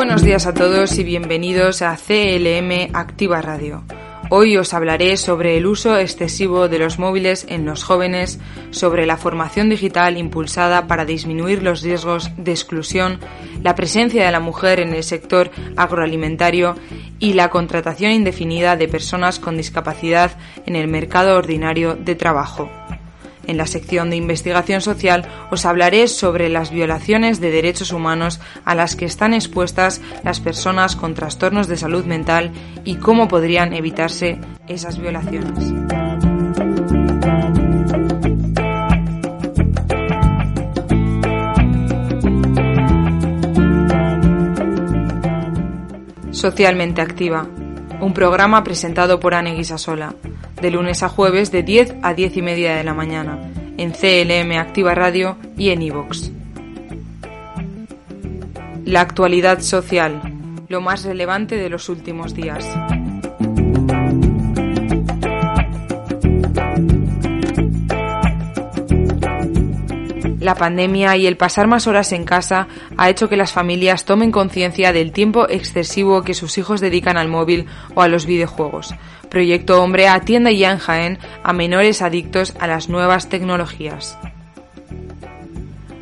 Buenos días a todos y bienvenidos a CLM Activa Radio. Hoy os hablaré sobre el uso excesivo de los móviles en los jóvenes, sobre la formación digital impulsada para disminuir los riesgos de exclusión, la presencia de la mujer en el sector agroalimentario y la contratación indefinida de personas con discapacidad en el mercado ordinario de trabajo. En la sección de investigación social os hablaré sobre las violaciones de derechos humanos a las que están expuestas las personas con trastornos de salud mental y cómo podrían evitarse esas violaciones. Socialmente Activa, un programa presentado por Anne Guisasola de lunes a jueves de 10 a 10 y media de la mañana, en CLM Activa Radio y en iVoox. La actualidad social, lo más relevante de los últimos días. La pandemia y el pasar más horas en casa ha hecho que las familias tomen conciencia del tiempo excesivo que sus hijos dedican al móvil o a los videojuegos. Proyecto Hombre atiende ya en Jaén a menores adictos a las nuevas tecnologías.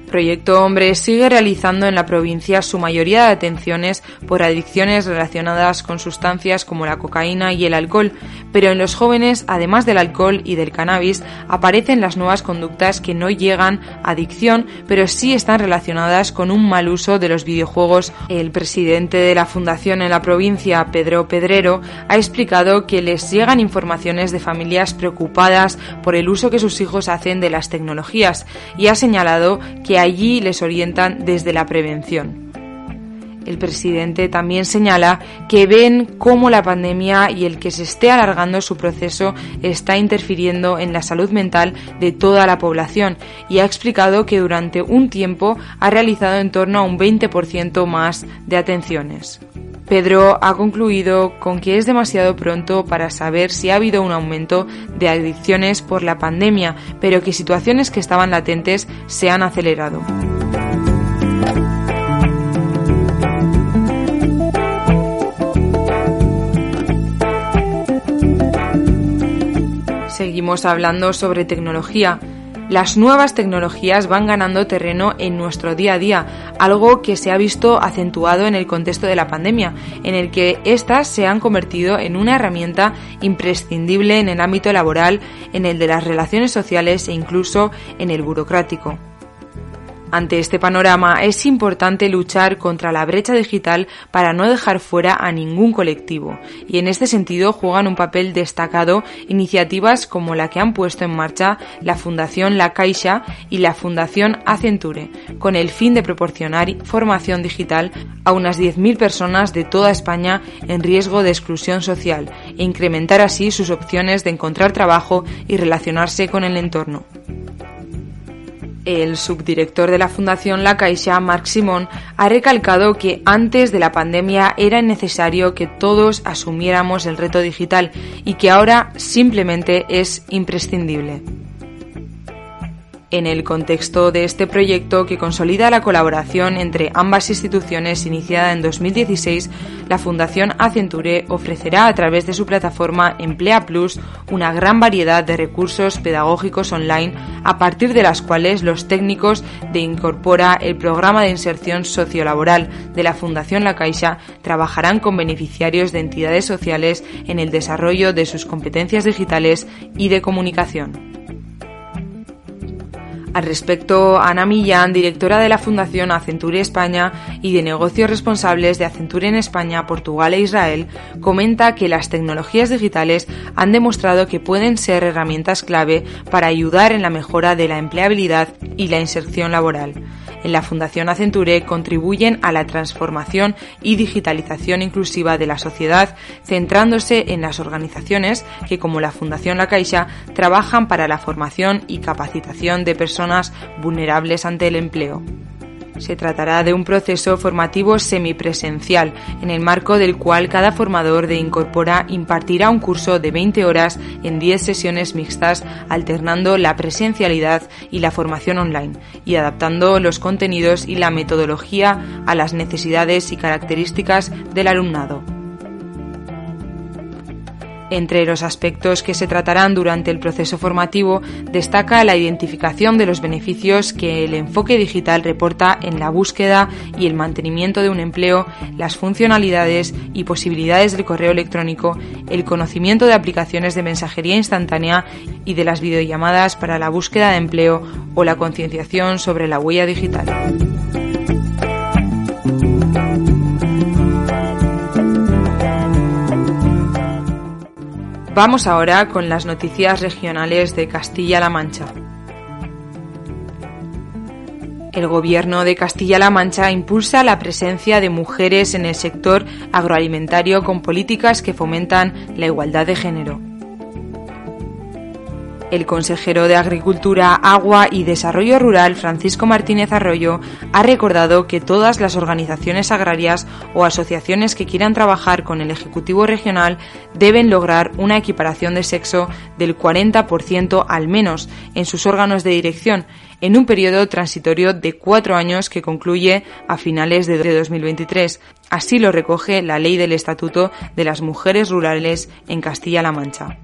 Proyecto Hombre sigue realizando en la provincia su mayoría de atenciones por adicciones relacionadas con sustancias como la cocaína y el alcohol, pero en los jóvenes, además del alcohol y del cannabis, aparecen las nuevas conductas que no llegan a adicción, pero sí están relacionadas con un mal uso de los videojuegos. El presidente de la fundación en la provincia, Pedro Pedrero, ha explicado que les llegan informaciones de familias preocupadas por el uso que sus hijos hacen de las tecnologías y ha señalado que allí les orientan desde la prevención. El presidente también señala que ven cómo la pandemia y el que se esté alargando su proceso está interfiriendo en la salud mental de toda la población y ha explicado que durante un tiempo ha realizado en torno a un 20% más de atenciones. Pedro ha concluido con que es demasiado pronto para saber si ha habido un aumento de adicciones por la pandemia, pero que situaciones que estaban latentes se han acelerado. Seguimos hablando sobre tecnología las nuevas tecnologías van ganando terreno en nuestro día a día, algo que se ha visto acentuado en el contexto de la pandemia, en el que éstas se han convertido en una herramienta imprescindible en el ámbito laboral, en el de las relaciones sociales e incluso en el burocrático. Ante este panorama es importante luchar contra la brecha digital para no dejar fuera a ningún colectivo y en este sentido juegan un papel destacado iniciativas como la que han puesto en marcha la Fundación La Caixa y la Fundación Acenture con el fin de proporcionar formación digital a unas 10.000 personas de toda España en riesgo de exclusión social e incrementar así sus opciones de encontrar trabajo y relacionarse con el entorno. El subdirector de la Fundación La Caixa, Marc Simón, ha recalcado que antes de la pandemia era necesario que todos asumiéramos el reto digital y que ahora simplemente es imprescindible. En el contexto de este proyecto que consolida la colaboración entre ambas instituciones iniciada en 2016, la Fundación Acenture ofrecerá a través de su plataforma Emplea Plus una gran variedad de recursos pedagógicos online a partir de las cuales los técnicos de Incorpora, el programa de inserción sociolaboral de la Fundación La Caixa, trabajarán con beneficiarios de entidades sociales en el desarrollo de sus competencias digitales y de comunicación. Al respecto, Ana Millán, directora de la Fundación Acenture España y de negocios responsables de Acenture en España, Portugal e Israel, comenta que las tecnologías digitales han demostrado que pueden ser herramientas clave para ayudar en la mejora de la empleabilidad y la inserción laboral. En la Fundación Acenture contribuyen a la transformación y digitalización inclusiva de la sociedad, centrándose en las organizaciones que, como la Fundación La Caixa, trabajan para la formación y capacitación de personas vulnerables ante el empleo. Se tratará de un proceso formativo semipresencial, en el marco del cual cada formador de Incorpora impartirá un curso de 20 horas en 10 sesiones mixtas, alternando la presencialidad y la formación online, y adaptando los contenidos y la metodología a las necesidades y características del alumnado. Entre los aspectos que se tratarán durante el proceso formativo destaca la identificación de los beneficios que el enfoque digital reporta en la búsqueda y el mantenimiento de un empleo, las funcionalidades y posibilidades del correo electrónico, el conocimiento de aplicaciones de mensajería instantánea y de las videollamadas para la búsqueda de empleo o la concienciación sobre la huella digital. Vamos ahora con las noticias regionales de Castilla-La Mancha. El Gobierno de Castilla-La Mancha impulsa la presencia de mujeres en el sector agroalimentario con políticas que fomentan la igualdad de género. El consejero de Agricultura, Agua y Desarrollo Rural, Francisco Martínez Arroyo, ha recordado que todas las organizaciones agrarias o asociaciones que quieran trabajar con el Ejecutivo Regional deben lograr una equiparación de sexo del 40% al menos en sus órganos de dirección en un periodo transitorio de cuatro años que concluye a finales de 2023. Así lo recoge la ley del Estatuto de las Mujeres Rurales en Castilla-La Mancha.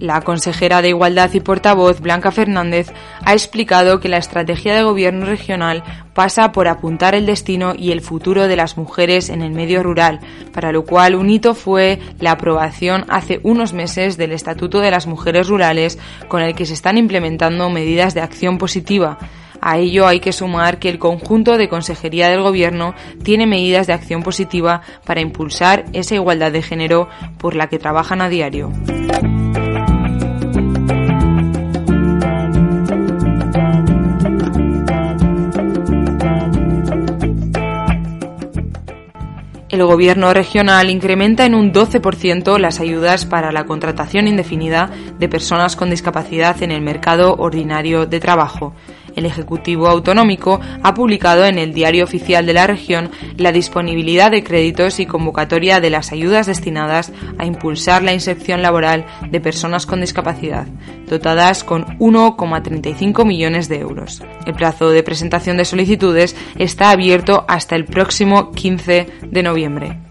La consejera de Igualdad y portavoz, Blanca Fernández, ha explicado que la estrategia de gobierno regional pasa por apuntar el destino y el futuro de las mujeres en el medio rural, para lo cual un hito fue la aprobación hace unos meses del Estatuto de las Mujeres Rurales, con el que se están implementando medidas de acción positiva. A ello hay que sumar que el conjunto de Consejería del Gobierno tiene medidas de acción positiva para impulsar esa igualdad de género por la que trabajan a diario. El Gobierno regional incrementa en un 12% las ayudas para la contratación indefinida de personas con discapacidad en el mercado ordinario de trabajo el Ejecutivo Autonómico ha publicado en el Diario Oficial de la Región la disponibilidad de créditos y convocatoria de las ayudas destinadas a impulsar la inserción laboral de personas con discapacidad, dotadas con 1,35 millones de euros. El plazo de presentación de solicitudes está abierto hasta el próximo 15 de noviembre.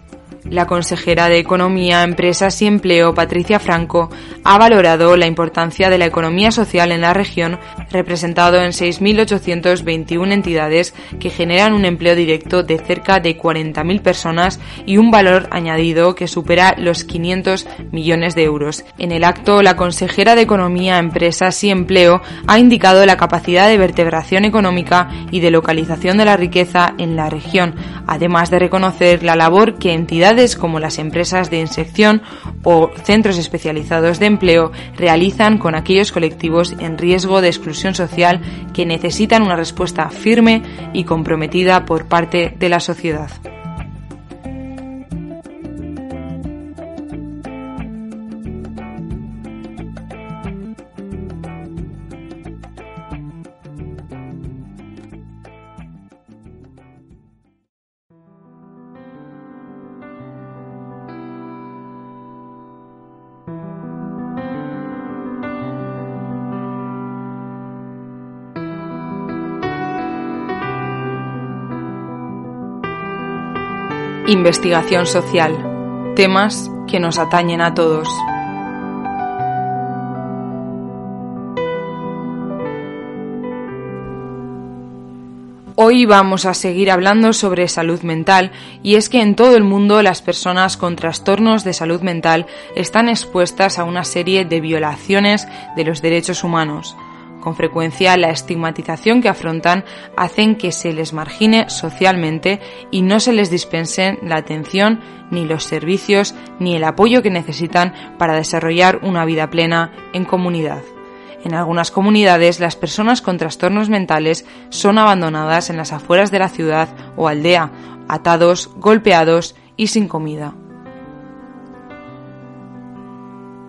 La consejera de Economía, Empresas y Empleo, Patricia Franco, ha valorado la importancia de la economía social en la región, representado en 6.821 entidades que generan un empleo directo de cerca de 40.000 personas y un valor añadido que supera los 500 millones de euros. En el acto, la consejera de Economía, Empresas y Empleo ha indicado la capacidad de vertebración económica y de localización de la riqueza en la región, además de reconocer la labor que entidades como las empresas de inserción o centros especializados de empleo realizan con aquellos colectivos en riesgo de exclusión social que necesitan una respuesta firme y comprometida por parte de la sociedad. Investigación social. Temas que nos atañen a todos. Hoy vamos a seguir hablando sobre salud mental y es que en todo el mundo las personas con trastornos de salud mental están expuestas a una serie de violaciones de los derechos humanos Con frecuencia la estigmatización que afrontan hacen que se les margine socialmente y no se les dispensen la atención, ni los servicios, ni el apoyo que necesitan para desarrollar una vida plena en comunidad. En algunas comunidades las personas con trastornos mentales son abandonadas en las afueras de la ciudad o aldea, atados, golpeados y sin comida.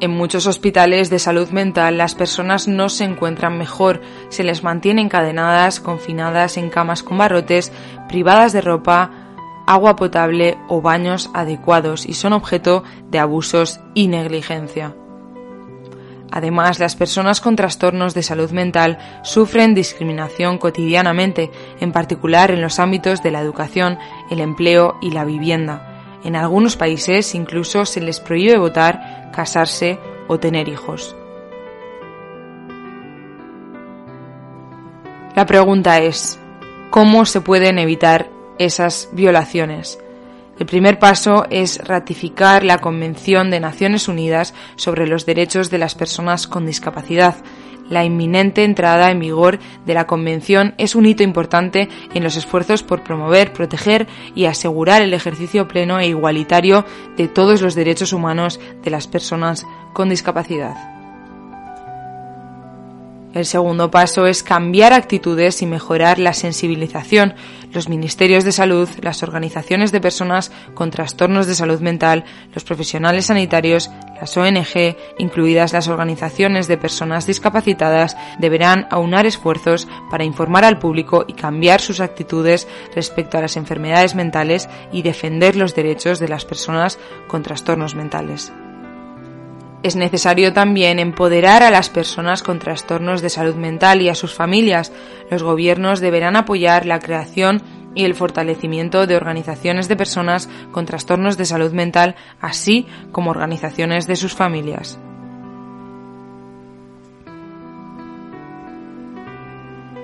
En muchos hospitales de salud mental las personas no se encuentran mejor, se les mantiene encadenadas, confinadas en camas con barrotes, privadas de ropa, agua potable o baños adecuados y son objeto de abusos y negligencia. Además, las personas con trastornos de salud mental sufren discriminación cotidianamente, en particular en los ámbitos de la educación, el empleo y la vivienda. En algunos países incluso se les prohíbe votar, casarse o tener hijos. La pregunta es, ¿cómo se pueden evitar esas violaciones? El primer paso es ratificar la Convención de Naciones Unidas sobre los Derechos de las Personas con Discapacidad, la inminente entrada en vigor de la Convención es un hito importante en los esfuerzos por promover, proteger y asegurar el ejercicio pleno e igualitario de todos los derechos humanos de las personas con discapacidad. El segundo paso es cambiar actitudes y mejorar la sensibilización. Los ministerios de salud, las organizaciones de personas con trastornos de salud mental, los profesionales sanitarios, las ONG, incluidas las organizaciones de personas discapacitadas, deberán aunar esfuerzos para informar al público y cambiar sus actitudes respecto a las enfermedades mentales y defender los derechos de las personas con trastornos mentales. Es necesario también empoderar a las personas con trastornos de salud mental y a sus familias. Los gobiernos deberán apoyar la creación y el fortalecimiento de organizaciones de personas con trastornos de salud mental, así como organizaciones de sus familias.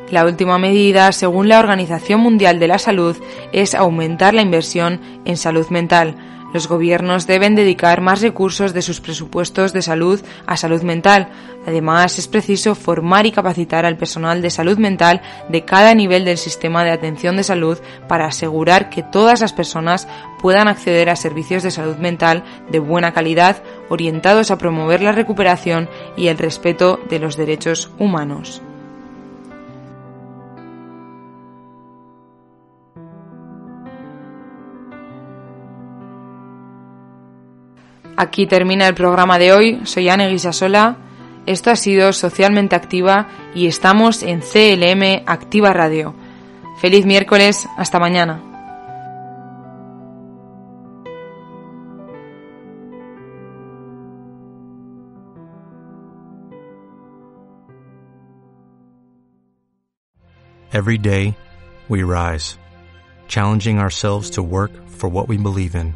La última medida, según la Organización Mundial de la Salud, es aumentar la inversión en salud mental. Los gobiernos deben dedicar más recursos de sus presupuestos de salud a salud mental. Además, es preciso formar y capacitar al personal de salud mental de cada nivel del sistema de atención de salud para asegurar que todas las personas puedan acceder a servicios de salud mental de buena calidad orientados a promover la recuperación y el respeto de los derechos humanos. Aquí termina el programa de hoy. Soy Anne Guisasola. Esto ha sido Socialmente Activa y estamos en CLM Activa Radio. Feliz miércoles. Hasta mañana. Every day, we rise, challenging ourselves to work for what we believe in.